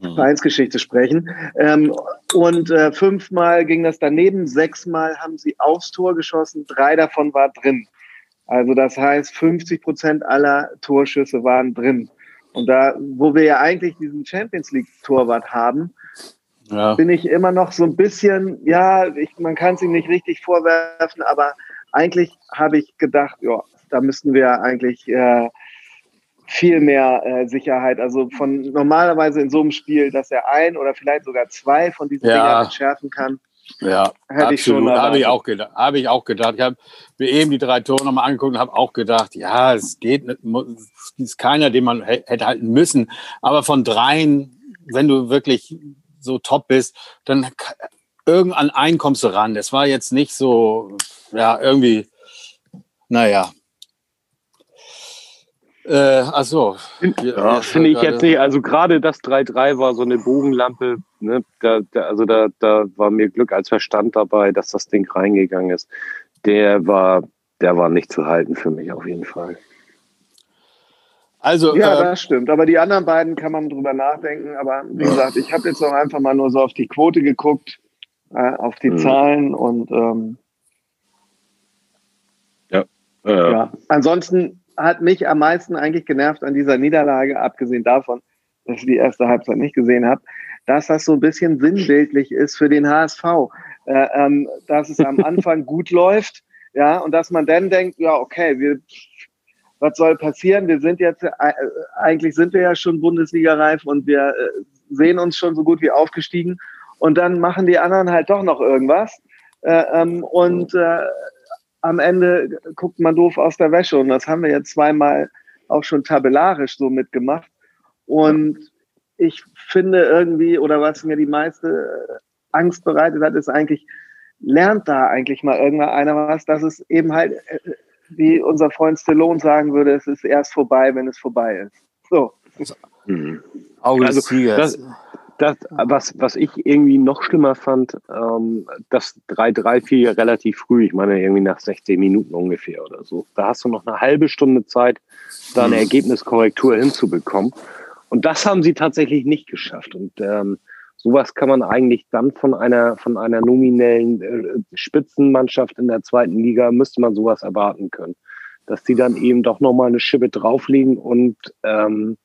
mhm. Vereinsgeschichte sprechen. Ähm, und äh, fünfmal ging das daneben, sechsmal haben sie aufs Tor geschossen, drei davon war drin. Also das heißt, 50 Prozent aller Torschüsse waren drin. Und da, wo wir ja eigentlich diesen Champions League Torwart haben, ja. bin ich immer noch so ein bisschen, ja, ich, man kann es ihm nicht richtig vorwerfen, aber eigentlich habe ich gedacht, ja, da müssten wir eigentlich äh, viel mehr äh, Sicherheit, also von normalerweise in so einem Spiel, dass er ein oder vielleicht sogar zwei von diesen ja. Dingern entschärfen kann. Ja, hätte absolut. ich schon. Habe ich auch gedacht. Habe ich auch gedacht. Ich habe mir eben die drei Tore nochmal angeguckt und habe auch gedacht, ja, es geht nicht, es ist keiner, den man hätte halten müssen. Aber von dreien, wenn du wirklich so top bist, dann irgendwann einen kommst du ran. Das war jetzt nicht so, ja, irgendwie, naja, äh, ach so. Ja, Finde ich jetzt nicht. Also gerade das 3-3 war so eine Bogenlampe. Ne? Da, da, also da, da war mir Glück als Verstand dabei, dass das Ding reingegangen ist. Der war, der war nicht zu halten für mich auf jeden Fall. Also, ja, äh, das stimmt. Aber die anderen beiden kann man drüber nachdenken. Aber wie gesagt, ich habe jetzt auch einfach mal nur so auf die Quote geguckt, äh, auf die mhm. Zahlen und ähm, ja. Äh, ja. Ansonsten hat mich am meisten eigentlich genervt an dieser Niederlage, abgesehen davon, dass ich die erste Halbzeit nicht gesehen habe, dass das so ein bisschen sinnbildlich ist für den HSV. Äh, ähm, dass es am Anfang gut läuft, ja, und dass man dann denkt, ja, okay, wir, was soll passieren? Wir sind jetzt, äh, eigentlich sind wir ja schon Bundesliga-reif und wir äh, sehen uns schon so gut wie aufgestiegen. Und dann machen die anderen halt doch noch irgendwas. Äh, ähm, und äh, am Ende guckt man doof aus der Wäsche. Und das haben wir jetzt zweimal auch schon tabellarisch so mitgemacht. Und ich finde irgendwie, oder was mir die meiste Angst bereitet hat, ist eigentlich, lernt da eigentlich mal irgendeiner was, dass es eben halt, äh, wie unser Freund Stallone sagen würde, es ist erst vorbei, wenn es vorbei ist. So. Mhm. Also, das, das, was, was ich irgendwie noch schlimmer fand, ähm, das 3-3 fiel ja relativ früh, ich meine irgendwie nach 16 Minuten ungefähr oder so. Da hast du noch eine halbe Stunde Zeit, da eine mhm. Ergebniskorrektur hinzubekommen. Und das haben sie tatsächlich nicht geschafft. Und ähm, sowas kann man eigentlich dann von einer, von einer nominellen äh, Spitzenmannschaft in der zweiten Liga, müsste man sowas erwarten können. Dass die dann eben doch nochmal eine Schippe drauflegen und ähm,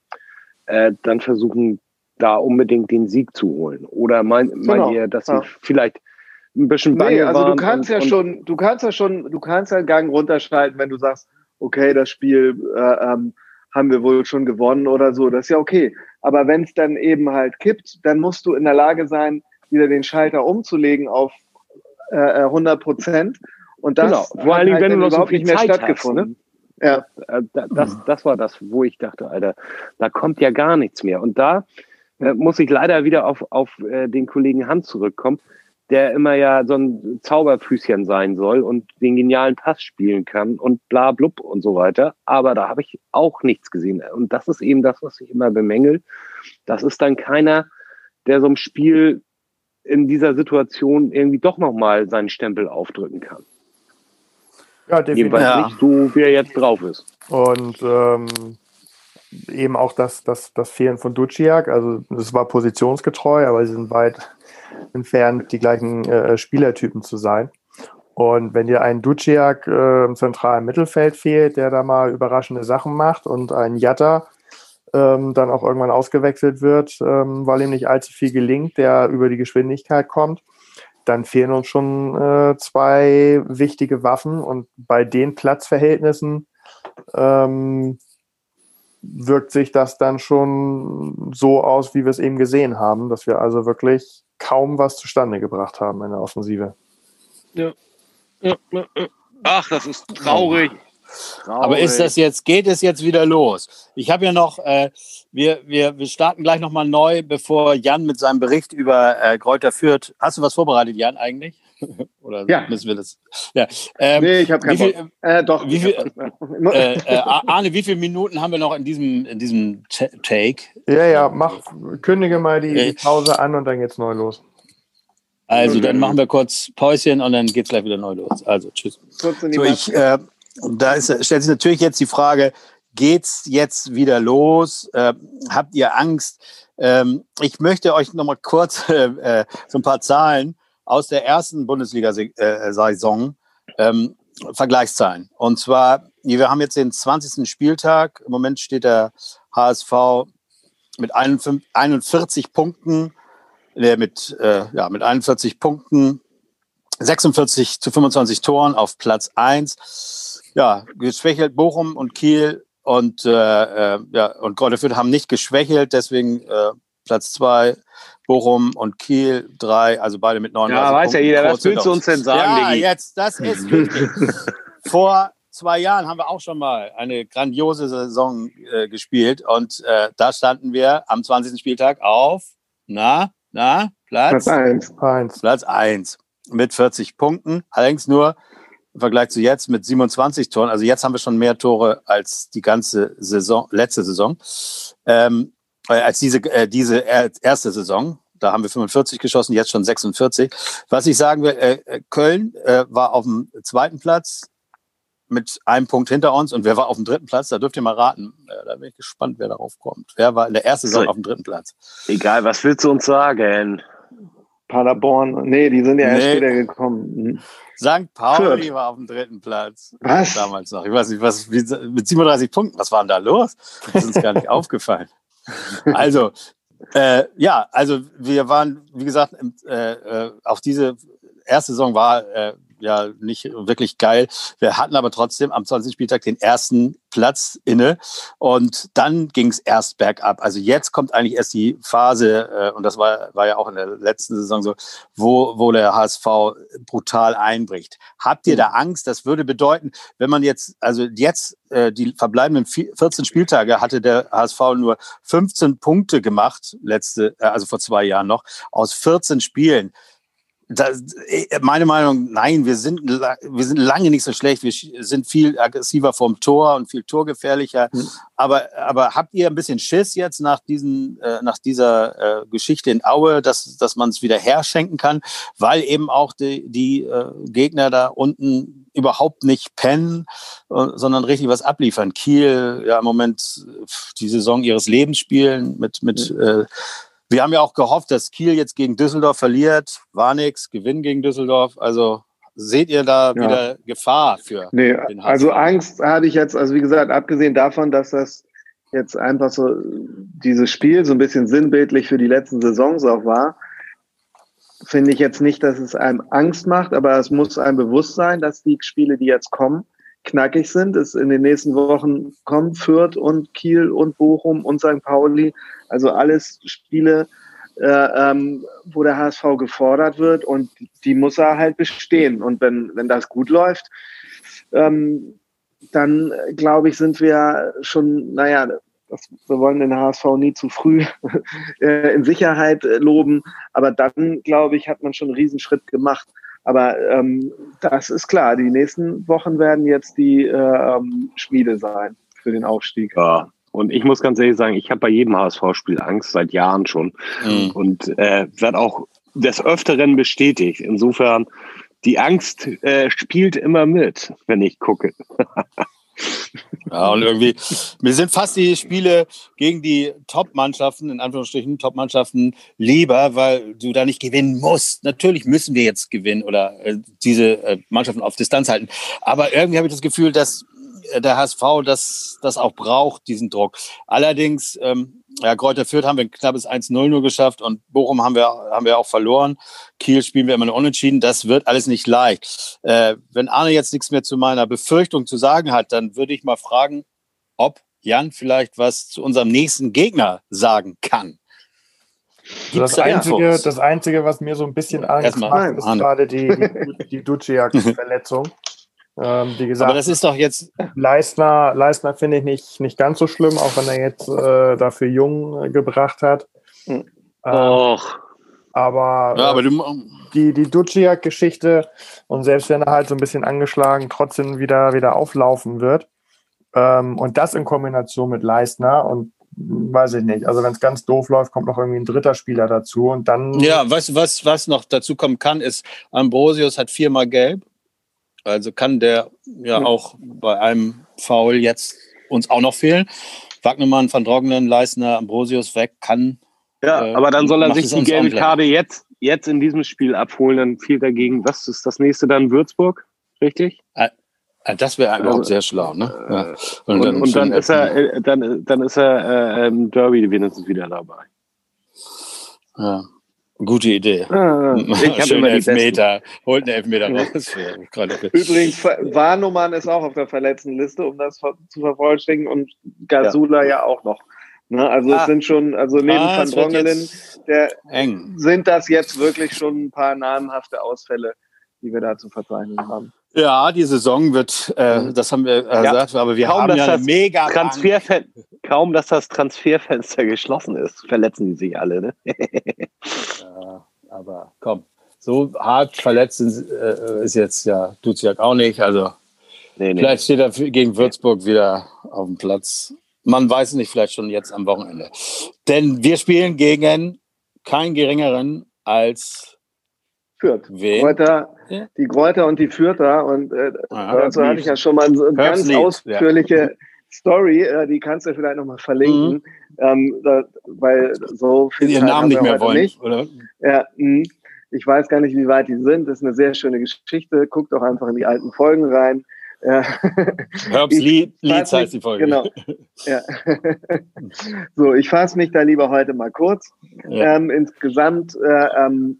äh, dann versuchen, da unbedingt den Sieg zu holen. Oder meint, genau. meint ihr, dass ja. sie vielleicht ein bisschen bange nee, also du kannst und, ja schon, du kannst ja schon, du kannst ja einen Gang runterschalten, wenn du sagst, okay, das Spiel äh, ähm, haben wir wohl schon gewonnen oder so, das ist ja okay. Aber wenn es dann eben halt kippt, dann musst du in der Lage sein, wieder den Schalter umzulegen auf äh, 100 Prozent. Und das genau. vor allen Dingen, halt wenn du noch so viel nicht mehr Zeit stattgefunden. Hast, ne? Ja. Das, das, das war das, wo ich dachte, Alter, da kommt ja gar nichts mehr. Und da äh, muss ich leider wieder auf, auf äh, den Kollegen Hand zurückkommen der immer ja so ein Zauberfüßchen sein soll und den genialen Pass spielen kann und bla blub und so weiter. Aber da habe ich auch nichts gesehen. Und das ist eben das, was ich immer bemängel. Das ist dann keiner, der so ein Spiel in dieser Situation irgendwie doch nochmal seinen Stempel aufdrücken kann. Ja, definitiv. Jedenfalls ja. nicht so, wie er jetzt drauf ist. Und ähm, eben auch das, das, das Fehlen von Duciak, also das war positionsgetreu, aber sie sind weit entfernt, die gleichen äh, Spielertypen zu sein. Und wenn dir ein Duciak äh, im zentralen Mittelfeld fehlt, der da mal überraschende Sachen macht und ein Jatta ähm, dann auch irgendwann ausgewechselt wird, ähm, weil ihm nicht allzu viel gelingt, der über die Geschwindigkeit kommt, dann fehlen uns schon äh, zwei wichtige Waffen. Und bei den Platzverhältnissen ähm, wirkt sich das dann schon so aus, wie wir es eben gesehen haben, dass wir also wirklich kaum was zustande gebracht haben in der Offensive. Ja. ja, Ach, das ist traurig. Traurig. Aber ist das jetzt, geht es jetzt wieder los? Ich habe ja noch, äh, wir, wir, wir starten gleich nochmal neu, bevor Jan mit seinem Bericht über äh, Kräuter führt. Hast du was vorbereitet, Jan, eigentlich? Oder ja. müssen wir das? Ja. Ähm, nee, ich habe keinen viel, äh, Doch. Wie viel, äh, äh, Arne, wie viele Minuten haben wir noch in diesem, in diesem Take? Ja, ja, mach, kündige mal die, Pause an und dann geht's neu los. Also, dann machen wir kurz Päuschen und dann geht's gleich wieder neu los. Also, tschüss. So, ich, äh, da ist, stellt sich natürlich jetzt die Frage, geht's jetzt wieder los? Äh, habt ihr Angst? Ähm, ich möchte euch noch mal kurz äh, so ein paar Zahlen aus der ersten Bundesliga-Saison ähm, Vergleichszahlen. Und zwar, wir haben jetzt den 20. Spieltag. Im Moment steht der HSV mit 41 Punkten, äh, mit, äh, ja, mit 41 Punkten, 46 zu 25 Toren auf Platz 1. Ja, geschwächelt Bochum und Kiel und, äh, äh ja, und Greuther haben nicht geschwächelt, deswegen äh, Platz 2 Bochum und Kiel drei, also beide mit 39 Ja, weiß ja jeder, was willst du uns denn sagen, Ja, Digi? jetzt, das ist wichtig. Vor zwei Jahren haben wir auch schon mal eine grandiose Saison äh, gespielt und äh, da standen wir am 20. Spieltag auf, na, na, Platz 1. Platz 1 mit 40 Punkten, allerdings nur im Vergleich zu jetzt mit 27 Toren. Also jetzt haben wir schon mehr Tore als die ganze Saison, letzte Saison. Ähm, äh, als diese, äh, diese erste Saison. Da haben wir 45 geschossen, jetzt schon 46. Was ich sagen will, äh, äh, Köln äh, war auf dem zweiten Platz mit einem Punkt hinter uns und wer war auf dem dritten Platz? Da dürft ihr mal raten. Äh, da bin ich gespannt, wer darauf kommt. Wer war in der ersten Saison so, auf dem dritten Platz? Egal, was willst du uns sagen? Paderborn. Nee, die sind ja nee. erst später gekommen. Mhm. St. Pauli Fürth. war auf dem dritten Platz. Was? Damals noch. Ich weiß nicht, was, wie, mit 37 Punkten, was war denn da los? Das ist uns gar nicht aufgefallen. Also, äh, ja, also wir waren, wie gesagt, äh, äh, auch diese erste Saison war, äh, ja nicht wirklich geil. Wir hatten aber trotzdem am 20. Spieltag den ersten Platz inne und dann ging es erst bergab. Also jetzt kommt eigentlich erst die Phase, äh, und das war, war ja auch in der letzten Saison so, wo, wo der HSV brutal einbricht. Habt ihr da Angst? Das würde bedeuten, wenn man jetzt, also jetzt äh, die verbleibenden 14 Spieltage hatte der HSV nur 15 Punkte gemacht, letzte, äh, also vor zwei Jahren noch, aus 14 Spielen das, äh, meine Meinung, nein, wir sind, wir sind lange nicht so schlecht. Wir sind viel aggressiver vom Tor und viel torgefährlicher. Mhm. Aber, aber habt ihr ein bisschen Schiss jetzt nach, diesen, äh, nach dieser äh, Geschichte in Aue, dass, dass man es wieder herschenken kann, weil eben auch die, die äh, Gegner da unten überhaupt nicht pennen, äh, sondern richtig was abliefern. Kiel, ja, im Moment die Saison ihres Lebens spielen mit, mit mhm. Wir haben ja auch gehofft, dass Kiel jetzt gegen Düsseldorf verliert. War nichts, Gewinn gegen Düsseldorf. Also seht ihr da ja. wieder Gefahr für nee? Also Angst hatte ich jetzt, also wie gesagt, abgesehen davon, dass das jetzt einfach so dieses Spiel so ein bisschen sinnbildlich für die letzten Saisons auch war, finde ich jetzt nicht, dass es einem Angst macht, aber es muss einem bewusst sein, dass die Spiele, die jetzt kommen, knackig sind. Es in den nächsten Wochen kommen Fürth und Kiel und Bochum und St. Pauli. Also alles Spiele, äh, ähm, wo der HSV gefordert wird und die muss er halt bestehen. Und wenn, wenn das gut läuft, ähm, dann glaube ich, sind wir schon, naja, das, wir wollen den HSV nie zu früh in Sicherheit loben, aber dann, glaube ich, hat man schon einen Riesenschritt gemacht. Aber ähm, das ist klar, die nächsten Wochen werden jetzt die äh, ähm, Schmiede sein für den Aufstieg. Ja. Und ich muss ganz ehrlich sagen, ich habe bei jedem HSV-Spiel Angst, seit Jahren schon. Mhm. Und äh, wird auch des Öfteren bestätigt. Insofern, die Angst äh, spielt immer mit, wenn ich gucke. Ja, und irgendwie, mir sind fast die Spiele gegen die Top-Mannschaften, in Anführungsstrichen Top-Mannschaften, lieber, weil du da nicht gewinnen musst. Natürlich müssen wir jetzt gewinnen oder äh, diese äh, Mannschaften auf Distanz halten. Aber irgendwie habe ich das Gefühl, dass der HSV das, das auch braucht, diesen Druck. Allerdings, ähm, ja, Kräuter Fürth haben wir ein knappes 1-0 nur geschafft und Bochum haben wir, haben wir auch verloren. Kiel spielen wir immer nur unentschieden. Das wird alles nicht leicht. Äh, wenn Arne jetzt nichts mehr zu meiner Befürchtung zu sagen hat, dann würde ich mal fragen, ob Jan vielleicht was zu unserem nächsten Gegner sagen kann. das, da Einzige, das Einzige, was mir so ein bisschen Angst macht, ist gerade die, die, die Duciak-Verletzung. Ähm, wie gesagt, aber das ist doch jetzt. Leistner, Leistner finde ich nicht, nicht ganz so schlimm, auch wenn er jetzt äh, dafür Jung äh, gebracht hat. Mhm. Och. Aber, ja, aber du, äh, die, die Duciak-Geschichte und selbst wenn er halt so ein bisschen angeschlagen trotzdem wieder, wieder auflaufen wird. Ähm, und das in Kombination mit Leistner und hm, weiß ich nicht. Also wenn es ganz doof läuft, kommt noch irgendwie ein dritter Spieler dazu und dann. Ja, du, was, was noch dazu kommen kann, ist, Ambrosius hat viermal gelb. Also kann der ja, auch bei einem Foul jetzt uns auch noch fehlen. Wagnermann, Van Drognen, Leisner, Ambrosius weg, kann. Ja, äh, aber dann soll er sich die gelbe Karte jetzt, jetzt in diesem Spiel abholen, dann fiel dagegen. Was ist das nächste dann? Würzburg, richtig? Äh, äh das wäre also, auch sehr schlau, ne? Äh, ja. Und, dann, und dann ist er, äh, dann, dann ist er im Derby wenigstens wieder dabei. Ja. Gute Idee. Ah, ich Schön Elfmeter. Holt einen Elfmeter raus. Übrigens, Warnumann ist auch auf der Verletztenliste, um das zu vervollständigen und Gasula ja, ja auch noch. Ne, also ah. es sind schon, also neben ah, Van Drongelen, der eng. sind das jetzt wirklich schon ein paar namhafte Ausfälle, die wir da zu verzeichnen haben. Ja, die Saison wird, äh, mhm. das haben wir äh, ja. gesagt, aber wir kaum, haben ja eine mega Transferfen Kaum, dass das Transferfenster geschlossen ist, verletzen die sich alle. Ne? ja, aber komm, so hart verletzen äh, ist jetzt ja, sich halt auch nicht. Also nee, nee. vielleicht steht er gegen Würzburg wieder auf dem Platz. Man weiß nicht, vielleicht schon jetzt am Wochenende. Denn wir spielen gegen keinen geringeren als Fürth. Wen? Kräuter, die Kräuter und die Fürther. Und äh, ah, dazu hatte ich ja schon mal eine ganz ausführliche ja. Story, äh, die kannst du vielleicht nochmal verlinken, mhm. ähm, da, weil so viel Ihren Namen nicht mehr wollen, nicht. oder? Ja, mh. ich weiß gar nicht, wie weit die sind. Das ist eine sehr schöne Geschichte. Guckt doch einfach in die alten Folgen rein. Ja. Herbs Lied, Lieds heißt die Folge. Genau. Ja. so, ich fasse mich da lieber heute mal kurz. Ja. Ähm, insgesamt äh, ähm,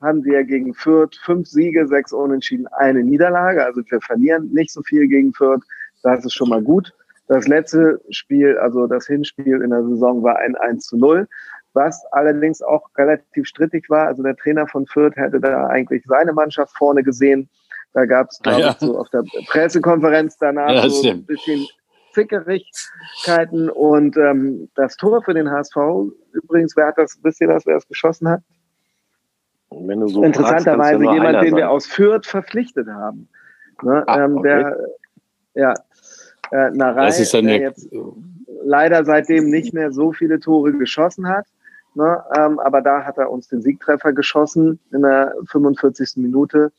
haben wir gegen Fürth fünf Siege, sechs Unentschieden, eine Niederlage. Also wir verlieren nicht so viel gegen Fürth. Das ist schon mal gut. Das letzte Spiel, also das Hinspiel in der Saison, war ein 1 zu 0, was allerdings auch relativ strittig war. Also der Trainer von Fürth hätte da eigentlich seine Mannschaft vorne gesehen. Da gab es, glaube ja. ich, so auf der Pressekonferenz danach ja, so ein bisschen Zickerigkeiten. Und ähm, das Tor für den HSV, übrigens, wer hat das, wisst ihr das, wer es geschossen hat? So Interessanterweise ja jemand, den wir aus Fürth verpflichtet haben. Ne, ah, ähm, okay. Der, ja, äh, Narei, das ist dann der jetzt leider seitdem nicht mehr so viele Tore geschossen hat. Ne, ähm, aber da hat er uns den Siegtreffer geschossen in der 45. Minute.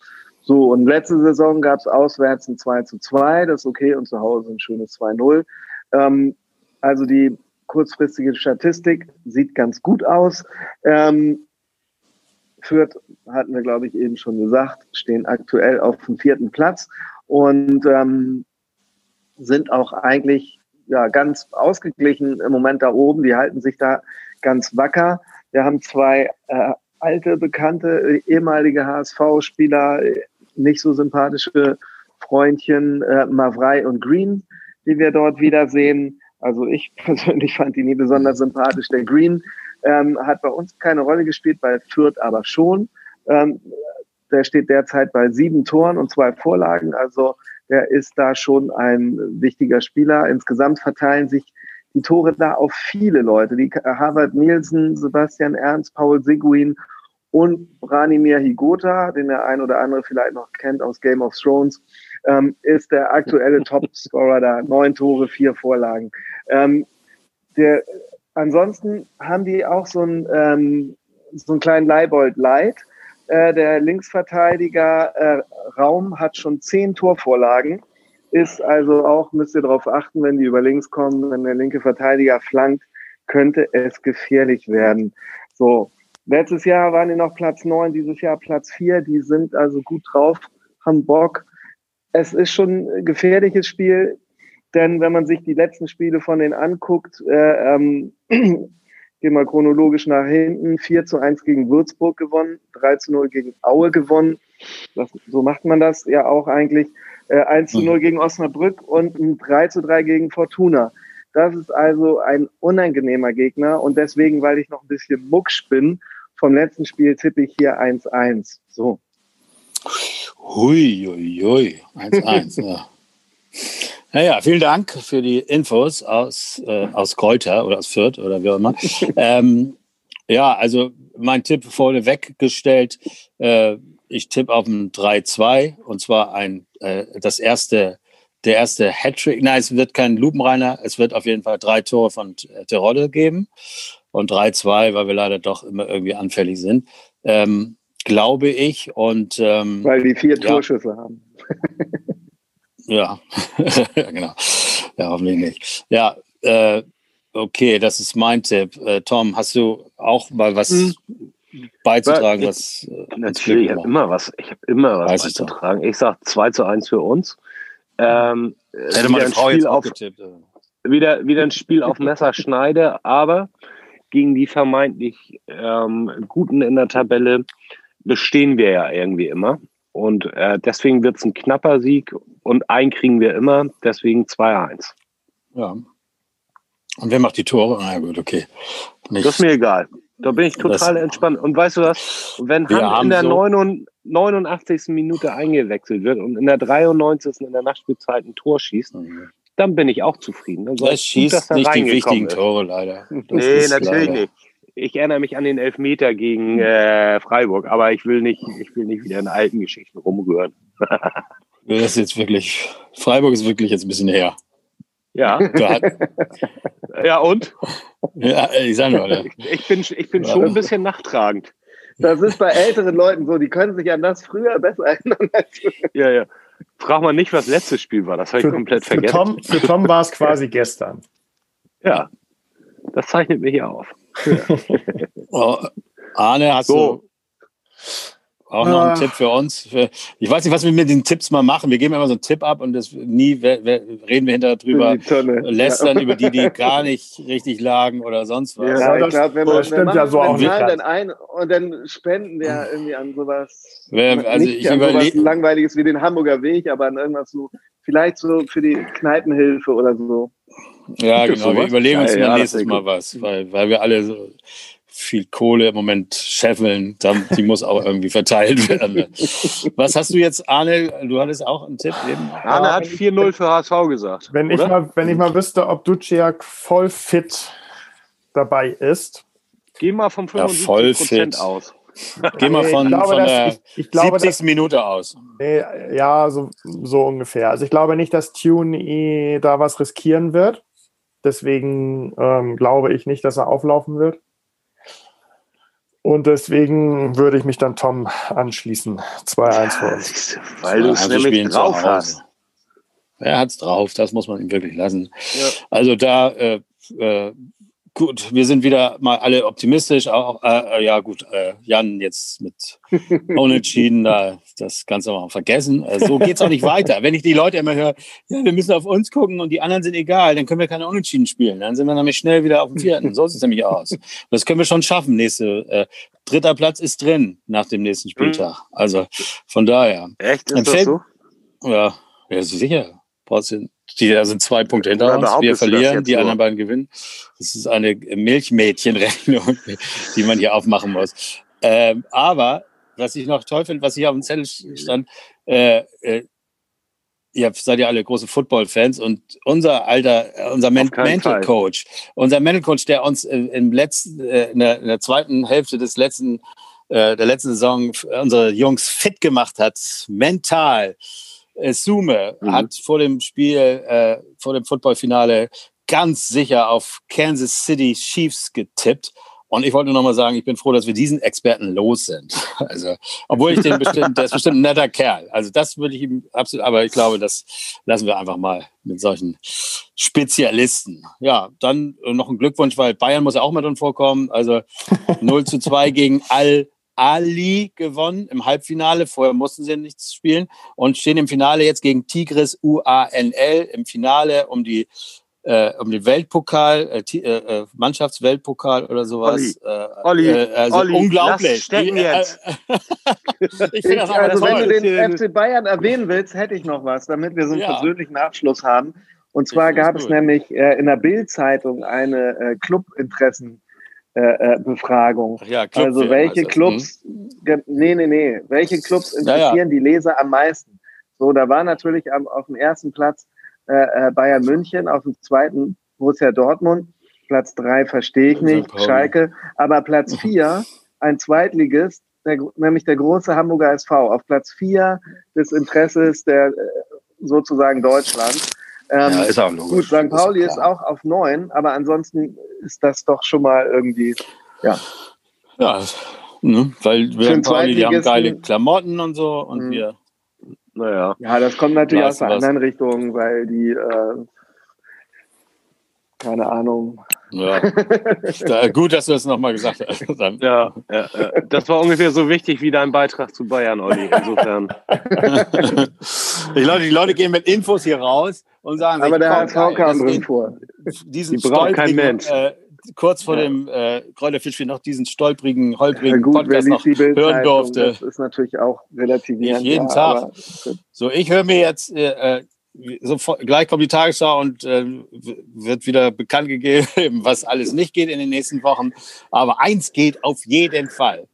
So, und letzte Saison gab es auswärts ein 2 zu 2, das ist okay, und zu Hause ein schönes 2-0. Ähm, also die kurzfristige Statistik sieht ganz gut aus. Ähm, Fürth, hatten wir, glaube ich, eben schon gesagt, stehen aktuell auf dem vierten Platz und ähm, sind auch eigentlich ja, ganz ausgeglichen im Moment da oben. Die halten sich da ganz wacker. Wir haben zwei äh, alte, bekannte, ehemalige HSV-Spieler, nicht so sympathische Freundchen äh, Mavrei und Green, die wir dort wiedersehen. Also ich persönlich fand die nie besonders sympathisch. Der Green ähm, hat bei uns keine Rolle gespielt, bei Fürth aber schon. Ähm, der steht derzeit bei sieben Toren und zwei Vorlagen. Also der ist da schon ein wichtiger Spieler. Insgesamt verteilen sich die Tore da auf viele Leute. Die Harvard Nielsen, Sebastian Ernst, Paul Seguin und Branimir Higota, den der ein oder andere vielleicht noch kennt aus Game of Thrones, ähm, ist der aktuelle Topscorer da. Neun Tore, vier Vorlagen. Ähm, der, ansonsten haben die auch so einen, ähm, so einen kleinen Leibold Light. Äh, der Linksverteidiger äh, Raum hat schon zehn Torvorlagen. Ist also auch, müsst ihr darauf achten, wenn die über links kommen, wenn der linke Verteidiger flankt, könnte es gefährlich werden. So, Letztes Jahr waren die noch Platz 9, dieses Jahr Platz 4. Die sind also gut drauf, haben Bock. Es ist schon ein gefährliches Spiel, denn wenn man sich die letzten Spiele von denen anguckt, äh, ähm, gehen wir chronologisch nach hinten, 4 zu 1 gegen Würzburg gewonnen, 3 zu 0 gegen Aue gewonnen. Das, so macht man das ja auch eigentlich. Äh, 1 zu 0 mhm. gegen Osnabrück und ein 3 zu 3 gegen Fortuna. Das ist also ein unangenehmer Gegner und deswegen, weil ich noch ein bisschen mucksch bin vom letzten Spiel tippe ich hier 1-1. So. Hui, hui, hui. 1-1, ja. Naja, vielen Dank für die Infos aus, äh, aus Kräuter oder aus Fürth oder wie auch immer. ähm, ja, also mein Tipp vorneweg gestellt. Äh, ich tippe auf ein 3-2 und zwar ein, äh, das erste, der erste Hattrick. Nein, es wird kein Lupenreiner. Es wird auf jeden Fall drei Tore von Terodde geben und 3-2, weil wir leider doch immer irgendwie anfällig sind. Ähm, glaube ich. Und, ähm, weil die vier ja. Torschüsse haben. ja, genau. Ja, hoffentlich nicht. Ja, äh, okay, das ist mein Tipp. Äh, Tom, hast du auch mal was hm. beizutragen? was, äh, natürlich, ich habe immer was, ich habe immer was beizutragen. Ich, sage 2 zu 1 für uns. Ähm, Hätte meine Frau jetzt auf, getippt. Wieder, wieder ein Spiel auf Messerschneide, aber gegen die vermeintlich ähm, Guten in der Tabelle bestehen wir ja irgendwie immer. Und äh, deswegen wird es ein knapper Sieg und einen kriegen wir immer, deswegen 2-1. Ja. Und wer macht die Tore? Na gut, okay. Nicht. Das ist mir egal. Da bin ich total das, entspannt. Und weißt du was? Wenn Hand in der so 89. Minute eingewechselt wird und in der 93. in der Nachspielzeit ein Tor schießt, mhm dann bin ich auch zufrieden. Also das schießt gut, nicht die wichtigen ist. Tore leider. Das nee, natürlich leider. nicht. Ich erinnere mich an den Elfmeter gegen äh, Freiburg, aber ich will nicht, ich will nicht wieder in alten Geschichten rumrühren. das ist jetzt wirklich, Freiburg ist wirklich jetzt ein bisschen her. Ja. ja, und? Ja, ich sag nur, Ich bin, ich bin schon ein bisschen nachtragend. Das ist bei älteren Leuten so, die können sich an das früher besser erinnern als Ja, ja. Frag mal nicht, was letztes Spiel war. Das habe ich komplett für vergessen. Tom, für Tom war es quasi gestern. Ja, das zeichnet mich hier auf. oh, Arne, hast so. du. Auch noch ein ah. Tipp für uns. Für, ich weiß nicht, was wir mit den Tipps mal machen. Wir geben immer so einen Tipp ab und das nie reden wir hinterher drüber, lästern ja. über die, die gar nicht richtig lagen oder sonst was. Ja, ja ich glaube, wenn man, stimmt ja so auch nicht. Dann ein und dann spenden wir irgendwie an sowas. also nicht ich überlege langweiliges wie den Hamburger Weg, aber an irgendwas so, vielleicht so für die Kneipenhilfe oder so. Ja, genau. Wir überlegen uns mal nächstes Mal was, weil, weil wir alle so viel Kohle im Moment scheffeln. Die muss auch irgendwie verteilt werden. Was hast du jetzt, Arne? Du hattest auch einen Tipp eben. Arne hat 4-0 für HSV gesagt. Wenn ich, mal, wenn ich mal wüsste, ob Duciak voll fit dabei ist. Geh mal vom 75 ja, aus. Geh mal von, glaube, von der ich, ich glaube, 70. Dass, Minute aus. Nee, ja, so, so ungefähr. Also ich glaube nicht, dass Tune da was riskieren wird. Deswegen ähm, glaube ich nicht, dass er auflaufen wird. Und deswegen würde ich mich dann Tom anschließen. 2-1 für uns. Weil du es also nämlich drauf hast. Er hat es drauf, das muss man ihm wirklich lassen. Ja. Also da äh, äh, Gut, wir sind wieder mal alle optimistisch. Auch, äh, ja, gut, äh, Jan jetzt mit Unentschieden, da das Ganze mal vergessen. Äh, so geht es auch nicht weiter. Wenn ich die Leute immer höre, ja, wir müssen auf uns gucken und die anderen sind egal, dann können wir keine Unentschieden spielen. Dann sind wir nämlich schnell wieder auf dem vierten. So sieht es nämlich aus. Das können wir schon schaffen. Nächste, äh, dritter Platz ist drin nach dem nächsten Spieltag. Also von daher. Echt? Ist das so? Ja, ja, sicher. Brauchst du die da sind zwei Punkte hinter uns. Wir verlieren, die anderen beiden gewinnen. Das ist eine Milchmädchenrechnung, die man hier aufmachen muss. Ähm, aber was ich noch toll finde, was hier auf dem Zettel stand, äh, äh, ihr seid ja alle große Football-Fans und unser alter, unser Men Mental. Coach, unser Mental Coach, der uns im letzten, äh, in, der, in der zweiten Hälfte des letzten, äh, der letzten Saison unsere Jungs fit gemacht hat, mental, äh, Sume mhm. hat vor dem Spiel, äh, vor dem Footballfinale ganz sicher auf Kansas City Chiefs getippt. Und ich wollte nur noch mal sagen, ich bin froh, dass wir diesen Experten los sind. Also, obwohl ich den bestimmt, der ist bestimmt ein netter Kerl. Also, das würde ich ihm absolut, aber ich glaube, das lassen wir einfach mal mit solchen Spezialisten. Ja, dann noch ein Glückwunsch, weil Bayern muss ja auch mit uns vorkommen. Also 0 zu 2 gegen Al Ali gewonnen im Halbfinale. Vorher mussten sie nichts spielen und stehen im Finale jetzt gegen Tigris UANL im Finale um die äh, um den Weltpokal, äh, äh, Mannschaftsweltpokal oder sowas. Olli, äh, Olli, also Olli, unglaublich. stecken jetzt. ich das also, wenn du den FC Bayern erwähnen willst, hätte ich noch was, damit wir so einen ja. persönlichen Abschluss haben. Und zwar gab es nämlich äh, in der Bild-Zeitung eine äh, Clubinteressen- äh, äh, Befragung. Ja, also welche Clubs, hm? nee, nee, nee, welche Clubs interessieren ja, ja. die Leser am meisten? So, da war natürlich am, auf dem ersten Platz äh, äh Bayern München, auf dem zweiten Borussia Dortmund, Platz drei verstehe ich nicht, Schalke, aber Platz vier, ein Zweitligist, der, nämlich der große Hamburger SV, auf Platz vier des Interesses der sozusagen Deutschland. Ähm, ja, ist auch logisch. Gut, St. Pauli ist, ist, auch auf neun, aber ansonsten ist das doch schon mal irgendwie, ja. Ja, ne, weil wir St. Pauli, die haben geile Klamotten und so und mhm. wir, naja. Ja, das kommt natürlich aus der anderen Richtung, weil die, äh, keine Ahnung, ja. da, gut, dass du das nochmal gesagt hast. Dann. Ja, ja, ja, das war ungefähr so wichtig wie dein Beitrag zu Bayern, Olli. Insofern. ich glaube, die Leute gehen mit Infos hier raus und sagen, aber der HSV kam drin vor. Diesen die braucht kein Mensch. Äh, kurz vor ja. dem äh, Kräuterfischspiel noch diesen stolprigen, holprigen gut, Podcast noch hören durfte. Das ist natürlich auch relativ jeden Tag. So, ich höre mir jetzt äh, äh so, gleich kommt die Tagesschau und äh, wird wieder bekannt gegeben, was alles nicht geht in den nächsten Wochen. Aber eins geht auf jeden Fall,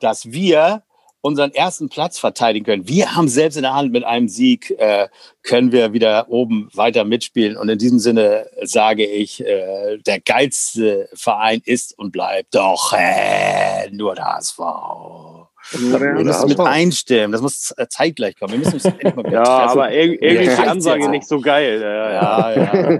dass wir unseren ersten Platz verteidigen können. Wir haben selbst in der Hand mit einem Sieg, äh, können wir wieder oben weiter mitspielen. Und in diesem Sinne sage ich, äh, der geilste Verein ist und bleibt doch äh, nur der HSV. Wir müssen mit einstimmen. Das muss zeitgleich kommen. Wir müssen uns ja, aber irgendwie ist die Ansage nicht so geil. Ja. ja, ja.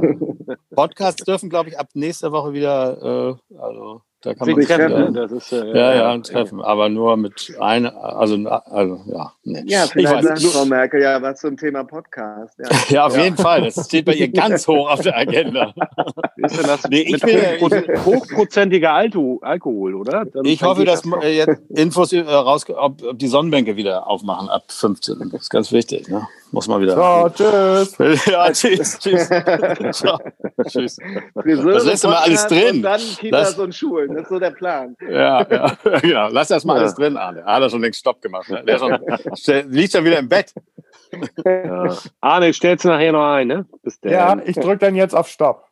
Podcasts dürfen, glaube ich, ab nächster Woche wieder, äh, also Da kann man treffen. Ja, ist, äh, ja, ja, ein Treffen. Aber nur mit einer, also, also ja. Nee. Ja, vielleicht sagt Frau Merkel ja was zum Thema Podcast. Ja, ja auf jeden Fall. Das steht bei ihr ganz hoch auf der Agenda. Ist denn das nee, ich will, hochprozentiger Alkohol, oder? Dann ich hoffe, dass jetzt Infos äh, raus, ob, ob, die Sonnenbänke wieder aufmachen ab 15. Das ist ganz wichtig. Ne? Muss mal wieder. So, tschüss. Ja, tschüss, tschüss. Ciao. tschüss. das lässt du mal alles drin. Und dann Kitas das, und Schulen. Das ist so der Plan. Ja, ja, genau. Lass das mal ja. alles drin, Arne. Arne hat schon längst Stopp gemacht. Ne? Der schon, liegt schon wieder im Bett. Ja. Arne, stellst du nachher noch ein, ne? ja, ich drücke dann jetzt auf Stopp.